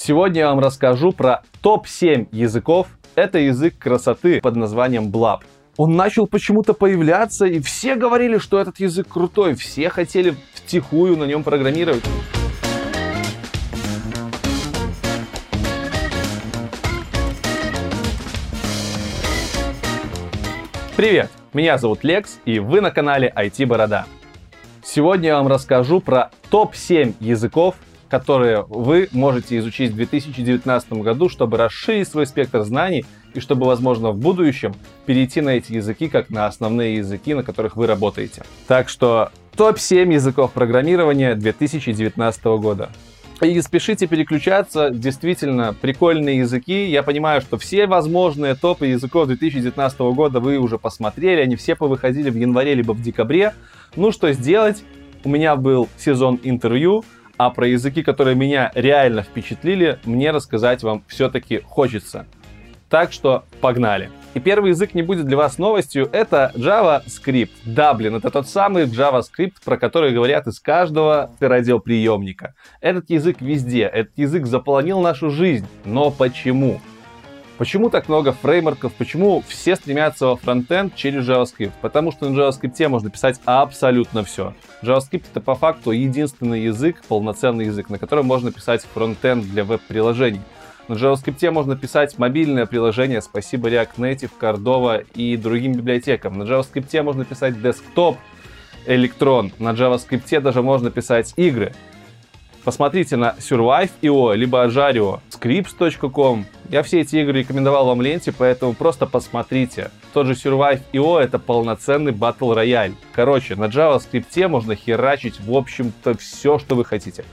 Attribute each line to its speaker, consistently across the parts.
Speaker 1: Сегодня я вам расскажу про топ-7 языков. Это язык красоты под названием Blab. Он начал почему-то появляться, и все говорили, что этот язык крутой. Все хотели втихую на нем программировать. Привет, меня зовут Лекс, и вы на канале IT Борода. Сегодня я вам расскажу про топ-7 языков, которые вы можете изучить в 2019 году, чтобы расширить свой спектр знаний и чтобы, возможно, в будущем перейти на эти языки как на основные языки, на которых вы работаете. Так что топ-7 языков программирования 2019 года. И спешите переключаться, действительно прикольные языки. Я понимаю, что все возможные топы языков 2019 года вы уже посмотрели, они все повыходили в январе либо в декабре. Ну что сделать? У меня был сезон интервью, а про языки, которые меня реально впечатлили, мне рассказать вам все-таки хочется. Так что погнали. И первый язык не будет для вас новостью, это JavaScript. Блин, это тот самый JavaScript, про который говорят из каждого радиоприемника. Этот язык везде, этот язык заполонил нашу жизнь. Но почему? Почему так много фреймворков? Почему все стремятся во фронтенд через JavaScript? Потому что на JavaScript можно писать абсолютно все. JavaScript это по факту единственный язык, полноценный язык, на котором можно писать фронтенд для веб-приложений. На JavaScript можно писать мобильное приложение, спасибо React Native, Cordova и другим библиотекам. На JavaScript можно писать desktop, электрон. На JavaScript даже можно писать игры. Посмотрите на Survive.io, либо Ajario, Scripts.com. Я все эти игры рекомендовал вам в ленте, поэтому просто посмотрите. Тот же Survive.io это полноценный батл рояль. Короче, на JavaScript можно херачить, в общем-то, все, что вы хотите.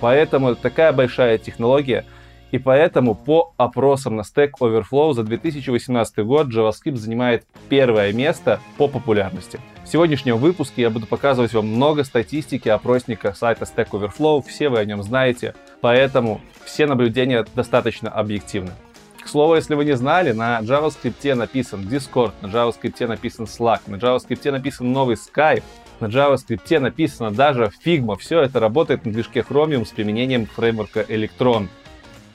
Speaker 1: Поэтому такая большая технология. И поэтому по опросам на Stack Overflow за 2018 год JavaScript занимает первое место по популярности. В сегодняшнем выпуске я буду показывать вам много статистики опросника сайта Stack Overflow, все вы о нем знаете, поэтому все наблюдения достаточно объективны. К слову, если вы не знали, на JavaScript написан Discord, на JavaScript написан Slack, на JavaScript написан новый Skype, на JavaScript написано даже Figma. Все это работает на движке Chromium с применением фреймворка Electron.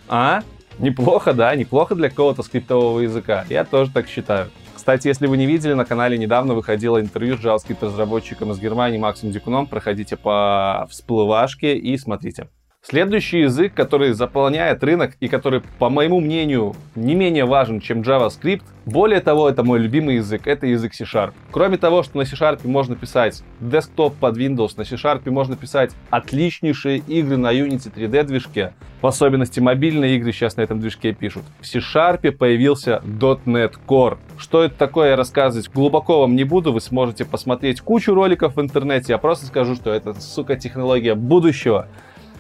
Speaker 1: А? Неплохо, да? Неплохо для какого-то скриптового языка. Я тоже так считаю. Кстати, если вы не видели, на канале недавно выходило интервью с JavaScript-разработчиком из Германии Максом Дикуном. Проходите по всплывашке и смотрите. Следующий язык, который заполняет рынок и который, по моему мнению, не менее важен, чем JavaScript, более того, это мой любимый язык, это язык C-Sharp. Кроме того, что на C-Sharp можно писать десктоп под Windows, на C-Sharp можно писать отличнейшие игры на Unity 3D движке, в особенности мобильные игры сейчас на этом движке пишут. В C-Sharp появился .NET Core. Что это такое, я рассказывать глубоко вам не буду, вы сможете посмотреть кучу роликов в интернете, я просто скажу, что это, сука, технология будущего.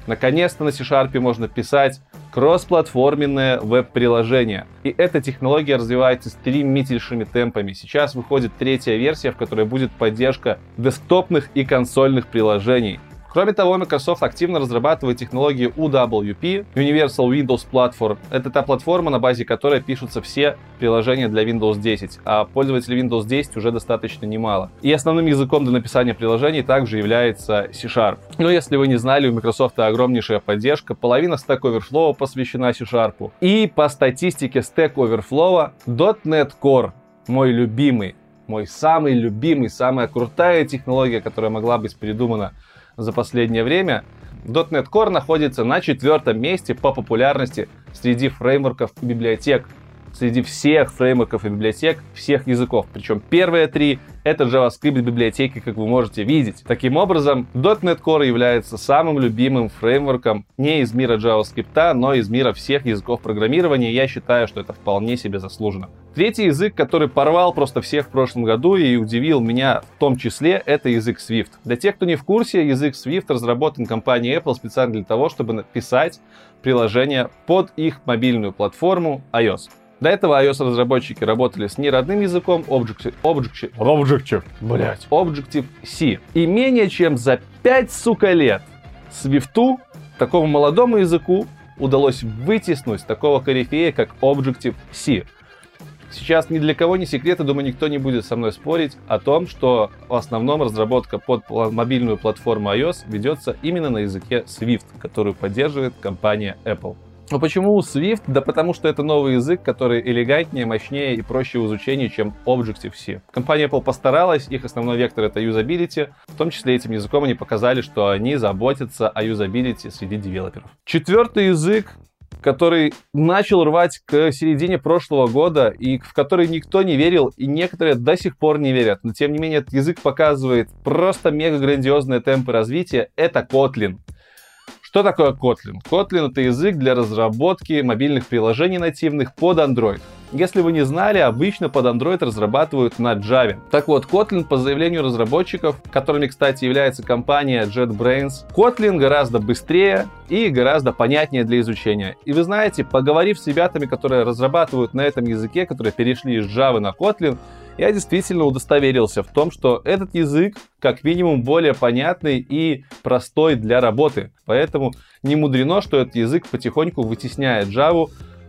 Speaker 1: Наконец-то на C-Sharp можно писать кроссплатформенное веб-приложение. И эта технология развивается стремительными темпами. Сейчас выходит третья версия, в которой будет поддержка десктопных и консольных приложений. Кроме того, Microsoft активно разрабатывает технологии UWP, Universal Windows Platform. Это та платформа, на базе которой пишутся все приложения для Windows 10, а пользователей Windows 10 уже достаточно немало. И основным языком для написания приложений также является C-Sharp. Но если вы не знали, у Microsoft огромнейшая поддержка, половина Stack Overflow посвящена C-Sharp. И по статистике Stack Overflow, .NET Core, мой любимый, мой самый любимый, самая крутая технология, которая могла быть придумана за последнее время, .NET Core находится на четвертом месте по популярности среди фреймворков и библиотек. Среди всех фреймворков и библиотек всех языков. Причем первые три это JavaScript библиотеки, как вы можете видеть. Таким образом, .NET Core является самым любимым фреймворком не из мира JavaScript, но из мира всех языков программирования. Я считаю, что это вполне себе заслуженно. Третий язык, который порвал просто всех в прошлом году и удивил меня в том числе, это язык Swift. Для тех, кто не в курсе, язык Swift разработан компанией Apple специально для того, чтобы написать приложение под их мобильную платформу iOS. До этого iOS-разработчики работали с неродным языком Objective, Objective, Objective, блять, Objective-C. И менее чем за 5, сука, лет Swift, такому молодому языку, удалось вытеснуть такого корифея, как Objective-C. Сейчас ни для кого не секрет, и думаю, никто не будет со мной спорить о том, что в основном разработка под мобильную платформу iOS ведется именно на языке Swift, которую поддерживает компания Apple. Но почему Swift? Да потому что это новый язык, который элегантнее, мощнее и проще в изучении, чем Objective-C. Компания Apple постаралась, их основной вектор это юзабилити. В том числе этим языком они показали, что они заботятся о юзабилити среди девелоперов. Четвертый язык который начал рвать к середине прошлого года и в который никто не верил, и некоторые до сих пор не верят. Но тем не менее, этот язык показывает просто мега грандиозные темпы развития. Это Kotlin. Что такое Kotlin? Kotlin это язык для разработки мобильных приложений нативных под Android. Если вы не знали, обычно под Android разрабатывают на Java. Так вот, Kotlin по заявлению разработчиков, которыми, кстати, является компания JetBrains, Kotlin гораздо быстрее и гораздо понятнее для изучения. И вы знаете, поговорив с ребятами, которые разрабатывают на этом языке, которые перешли из Java на Kotlin, я действительно удостоверился в том, что этот язык как минимум более понятный и простой для работы. Поэтому не мудрено, что этот язык потихоньку вытесняет Java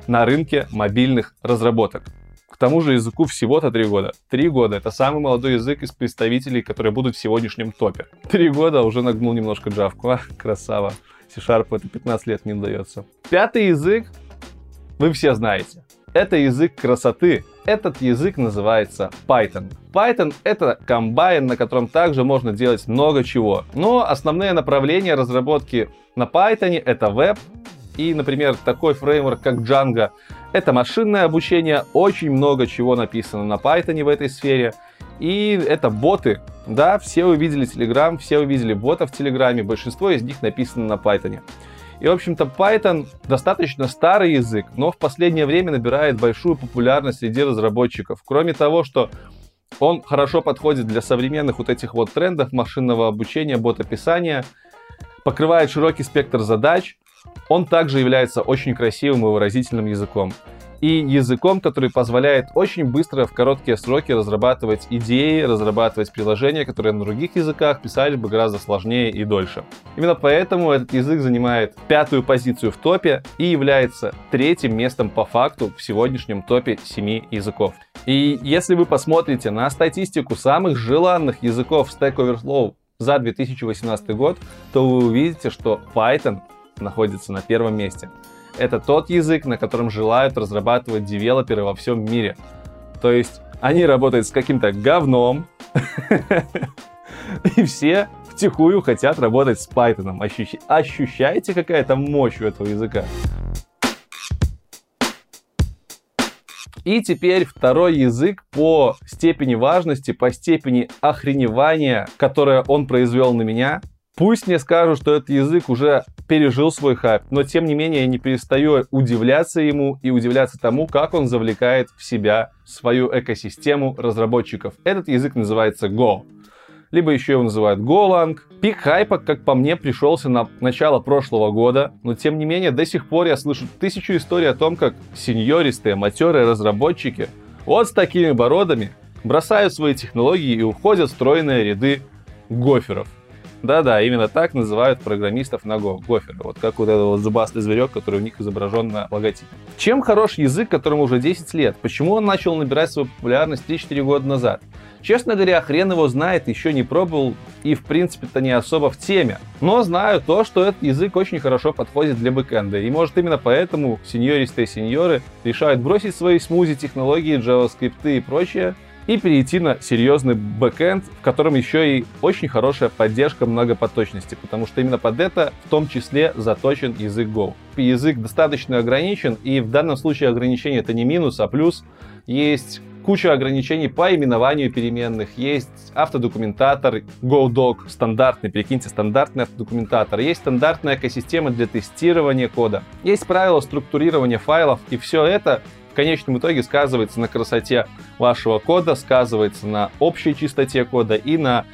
Speaker 1: на рынке мобильных разработок. К тому же языку всего-то три года. Три года — это самый молодой язык из представителей, которые будут в сегодняшнем топе. Три года уже нагнул немножко джавку. А, красава. C-Sharp это 15 лет не удается. Пятый язык вы все знаете. Это язык красоты. Этот язык называется Python. Python — это комбайн, на котором также можно делать много чего. Но основные направления разработки на Python — это веб, и, например, такой фреймворк, как Django, это машинное обучение, очень много чего написано на Python в этой сфере. И это боты. Да, все увидели Telegram, все увидели ботов в Телеграме, большинство из них написано на Python. И, в общем-то, Python достаточно старый язык, но в последнее время набирает большую популярность среди разработчиков. Кроме того, что он хорошо подходит для современных вот этих вот трендов машинного обучения, бот-описания, покрывает широкий спектр задач, он также является очень красивым и выразительным языком и языком, который позволяет очень быстро в короткие сроки разрабатывать идеи, разрабатывать приложения, которые на других языках писали бы гораздо сложнее и дольше. Именно поэтому этот язык занимает пятую позицию в топе и является третьим местом по факту в сегодняшнем топе семи языков. И если вы посмотрите на статистику самых желанных языков Stack Overflow за 2018 год, то вы увидите, что Python находится на первом месте. Это тот язык, на котором желают разрабатывать девелоперы во всем мире. То есть они работают с каким-то говном, и все втихую хотят работать с Python. Ощущ... Ощущаете какая-то мощь у этого языка? И теперь второй язык по степени важности, по степени охреневания, которое он произвел на меня, Пусть мне скажут, что этот язык уже пережил свой хайп, но тем не менее я не перестаю удивляться ему и удивляться тому, как он завлекает в себя свою экосистему разработчиков. Этот язык называется Go. Либо еще его называют Golang. Пик хайпа, как по мне, пришелся на начало прошлого года, но тем не менее до сих пор я слышу тысячу историй о том, как сеньористые, матерые разработчики вот с такими бородами бросают свои технологии и уходят в стройные ряды гоферов. Да-да, именно так называют программистов на Go, гоферы. Вот как вот этот вот зубастый зверек, который у них изображен на логотипе. Чем хорош язык, которому уже 10 лет? Почему он начал набирать свою популярность 3-4 года назад? Честно говоря, хрен его знает, еще не пробовал и в принципе-то не особо в теме. Но знаю то, что этот язык очень хорошо подходит для бэкэнда. И может именно поэтому сеньористые сеньоры решают бросить свои смузи технологии, JavaScript и прочее и перейти на серьезный бэкэнд, в котором еще и очень хорошая поддержка многопоточности, потому что именно под это в том числе заточен язык Go. Язык достаточно ограничен, и в данном случае ограничение это не минус, а плюс. Есть куча ограничений по именованию переменных, есть автодокументатор GoDoc, стандартный, прикиньте, стандартный автодокументатор, есть стандартная экосистема для тестирования кода, есть правила структурирования файлов, и все это в конечном итоге сказывается на красоте вашего кода, сказывается на общей чистоте кода и на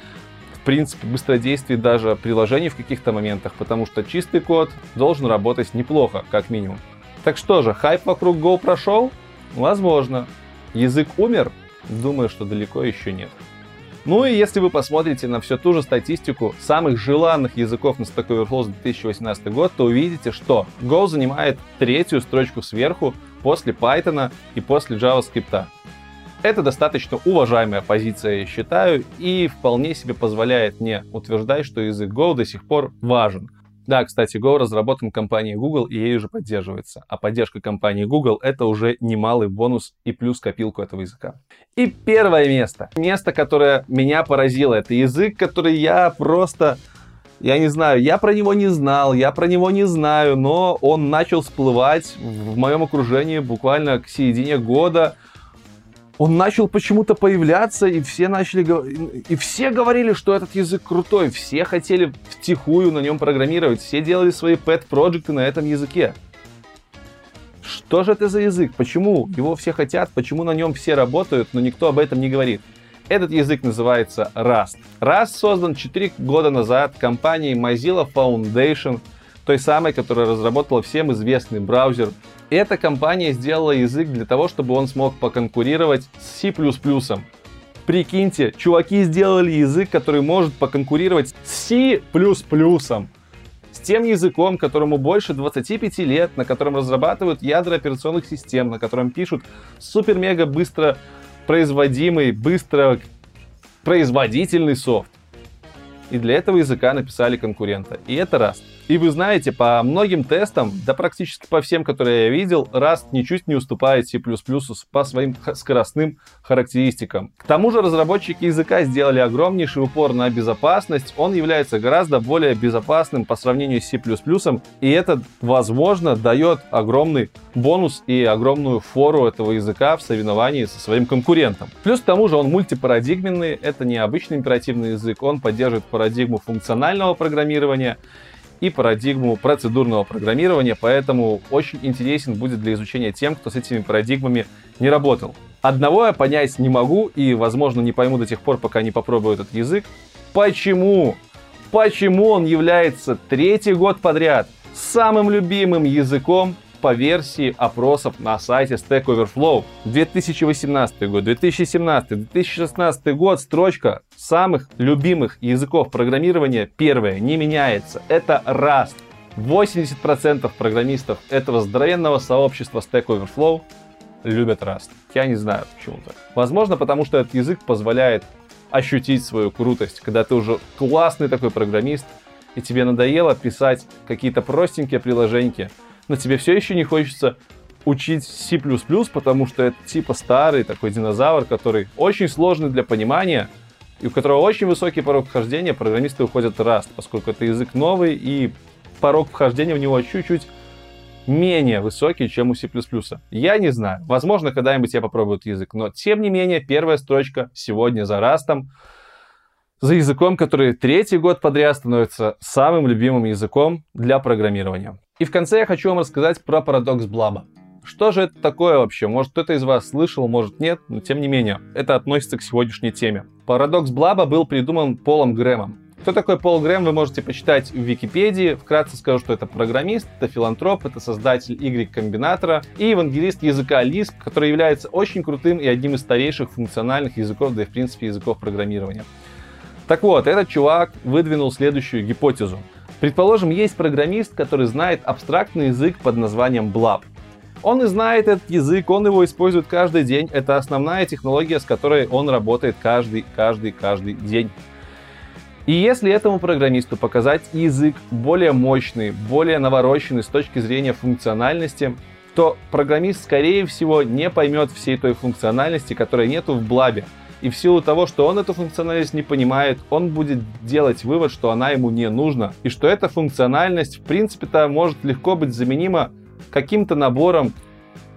Speaker 1: в принципе, быстродействии даже приложений в каких-то моментах, потому что чистый код должен работать неплохо, как минимум. Так что же, хайп вокруг Go прошел? Возможно. Язык умер? Думаю, что далеко еще нет. Ну и если вы посмотрите на всю ту же статистику самых желанных языков на Stack Overflow за 2018 год, то увидите, что Go занимает третью строчку сверху после Python и после JavaScript. Это достаточно уважаемая позиция, я считаю, и вполне себе позволяет мне утверждать, что язык Go до сих пор важен. Да, кстати, Go разработан компанией Google и ей уже поддерживается. А поддержка компании Google — это уже немалый бонус и плюс копилку этого языка. И первое место. Место, которое меня поразило. Это язык, который я просто... Я не знаю, я про него не знал, я про него не знаю, но он начал всплывать в моем окружении буквально к середине года он начал почему-то появляться, и все начали и все говорили, что этот язык крутой, все хотели втихую на нем программировать, все делали свои pet-проекты на этом языке. Что же это за язык? Почему его все хотят? Почему на нем все работают, но никто об этом не говорит? Этот язык называется Rust. Rust создан 4 года назад компанией Mozilla Foundation, той самой, которая разработала всем известный браузер эта компания сделала язык для того, чтобы он смог поконкурировать с C++. Прикиньте, чуваки сделали язык, который может поконкурировать с C++. С тем языком, которому больше 25 лет, на котором разрабатывают ядра операционных систем, на котором пишут супер-мега быстро производимый, быстро производительный софт. И для этого языка написали конкурента. И это Rust. И вы знаете, по многим тестам, да практически по всем, которые я видел, Rust ничуть не уступает C++ по своим скоростным характеристикам. К тому же разработчики языка сделали огромнейший упор на безопасность. Он является гораздо более безопасным по сравнению с C++, и это, возможно, дает огромный бонус и огромную фору этого языка в соревновании со своим конкурентом. Плюс к тому же он мультипарадигменный, это не обычный императивный язык, он поддерживает парадигму функционального программирования, и парадигму процедурного программирования, поэтому очень интересен будет для изучения тем, кто с этими парадигмами не работал. Одного я понять не могу и, возможно, не пойму до тех пор, пока не попробую этот язык. Почему? Почему он является третий год подряд самым любимым языком по версии опросов на сайте Stack Overflow. 2018 год, 2017, 2016 год строчка самых любимых языков программирования первая не меняется. Это Rust. 80% программистов этого здоровенного сообщества Stack Overflow любят Rust. Я не знаю почему так. Возможно, потому что этот язык позволяет ощутить свою крутость, когда ты уже классный такой программист, и тебе надоело писать какие-то простенькие приложения, но тебе все еще не хочется учить C++, потому что это типа старый такой динозавр, который очень сложный для понимания, и у которого очень высокий порог вхождения, программисты уходят Rust, поскольку это язык новый, и порог вхождения в него чуть-чуть менее высокий, чем у C++. Я не знаю. Возможно, когда-нибудь я попробую этот язык. Но, тем не менее, первая строчка сегодня за Растом. За языком, который третий год подряд становится самым любимым языком для программирования. И в конце я хочу вам рассказать про парадокс Блаба. Что же это такое вообще? Может кто-то из вас слышал, может нет, но тем не менее, это относится к сегодняшней теме. Парадокс Блаба был придуман Полом Грэмом. Кто такой Пол Грэм, вы можете почитать в Википедии. Вкратце скажу, что это программист, это филантроп, это создатель Y-комбинатора и евангелист языка Lisp, который является очень крутым и одним из старейших функциональных языков, да и в принципе языков программирования. Так вот, этот чувак выдвинул следующую гипотезу. Предположим, есть программист, который знает абстрактный язык под названием Blab. Он и знает этот язык, он его использует каждый день. Это основная технология, с которой он работает каждый, каждый, каждый день. И если этому программисту показать язык более мощный, более навороченный с точки зрения функциональности, то программист, скорее всего, не поймет всей той функциональности, которой нету в блабе. И в силу того, что он эту функциональность не понимает, он будет делать вывод, что она ему не нужна. И что эта функциональность, в принципе-то, может легко быть заменима каким-то набором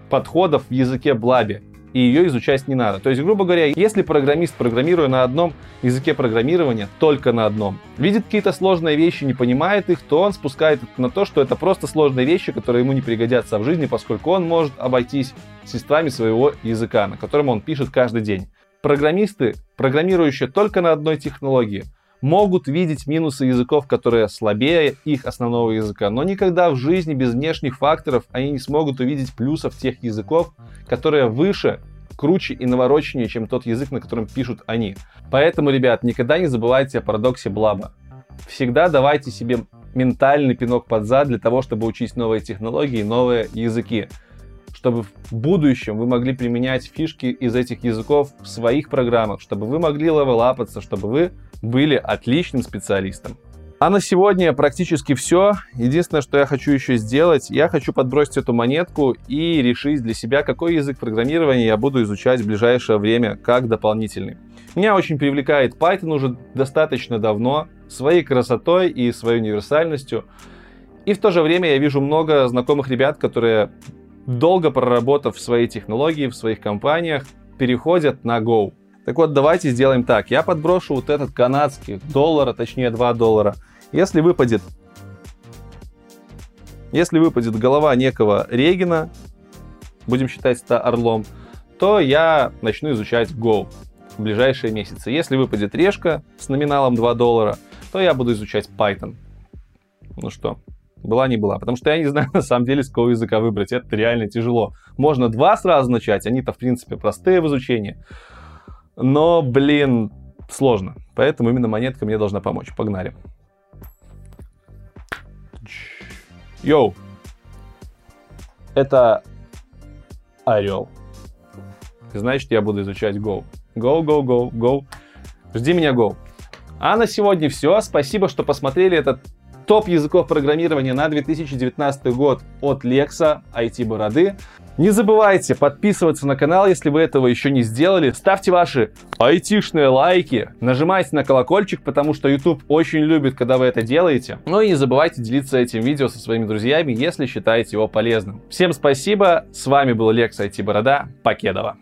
Speaker 1: подходов в языке Блаби и ее изучать не надо. То есть, грубо говоря, если программист, программируя на одном языке программирования, только на одном, видит какие-то сложные вещи, не понимает их, то он спускает на то, что это просто сложные вещи, которые ему не пригодятся в жизни, поскольку он может обойтись средствами своего языка, на котором он пишет каждый день. Программисты, программирующие только на одной технологии, могут видеть минусы языков, которые слабее их основного языка, но никогда в жизни без внешних факторов они не смогут увидеть плюсов тех языков, которые выше, круче и навороченнее, чем тот язык, на котором пишут они. Поэтому, ребят, никогда не забывайте о парадоксе Блаба. Всегда давайте себе ментальный пинок под зад для того, чтобы учить новые технологии, новые языки чтобы в будущем вы могли применять фишки из этих языков в своих программах, чтобы вы могли левелапаться, чтобы вы были отличным специалистом. А на сегодня практически все. Единственное, что я хочу еще сделать, я хочу подбросить эту монетку и решить для себя, какой язык программирования я буду изучать в ближайшее время как дополнительный. Меня очень привлекает Python уже достаточно давно, своей красотой и своей универсальностью. И в то же время я вижу много знакомых ребят, которые, долго проработав в своей технологии, в своих компаниях, переходят на Go. Так вот, давайте сделаем так. Я подброшу вот этот канадский доллар, точнее 2 доллара. Если выпадет, если выпадет голова некого Регина, будем считать это орлом, то я начну изучать Go в ближайшие месяцы. Если выпадет решка с номиналом 2 доллара, то я буду изучать Python. Ну что, была не была. Потому что я не знаю, на самом деле, с какого языка выбрать. Это реально тяжело. Можно два сразу начать, они-то, в принципе, простые в изучении. Но, блин, сложно. Поэтому именно монетка мне должна помочь. Погнали. Йоу. Это орел. Значит, я буду изучать Go. Go, go, go, go. Жди меня, Go. А на сегодня все. Спасибо, что посмотрели этот топ языков программирования на 2019 год от Лекса IT Бороды. Не забывайте подписываться на канал, если вы этого еще не сделали. Ставьте ваши айтишные лайки, нажимайте на колокольчик, потому что YouTube очень любит, когда вы это делаете. Ну и не забывайте делиться этим видео со своими друзьями, если считаете его полезным. Всем спасибо, с вами был Лекс IT Борода, Покедова.